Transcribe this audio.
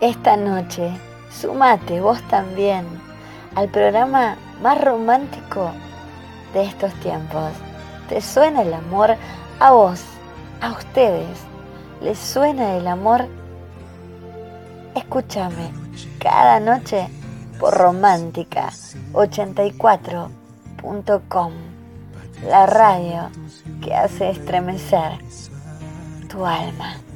esta noche, sumate vos también al programa más romántico de estos tiempos. ¿Te suena el amor a vos, a ustedes? ¿Les suena el amor? Escúchame cada noche por Romántica 84.com, la radio que hace estremecer tu alma.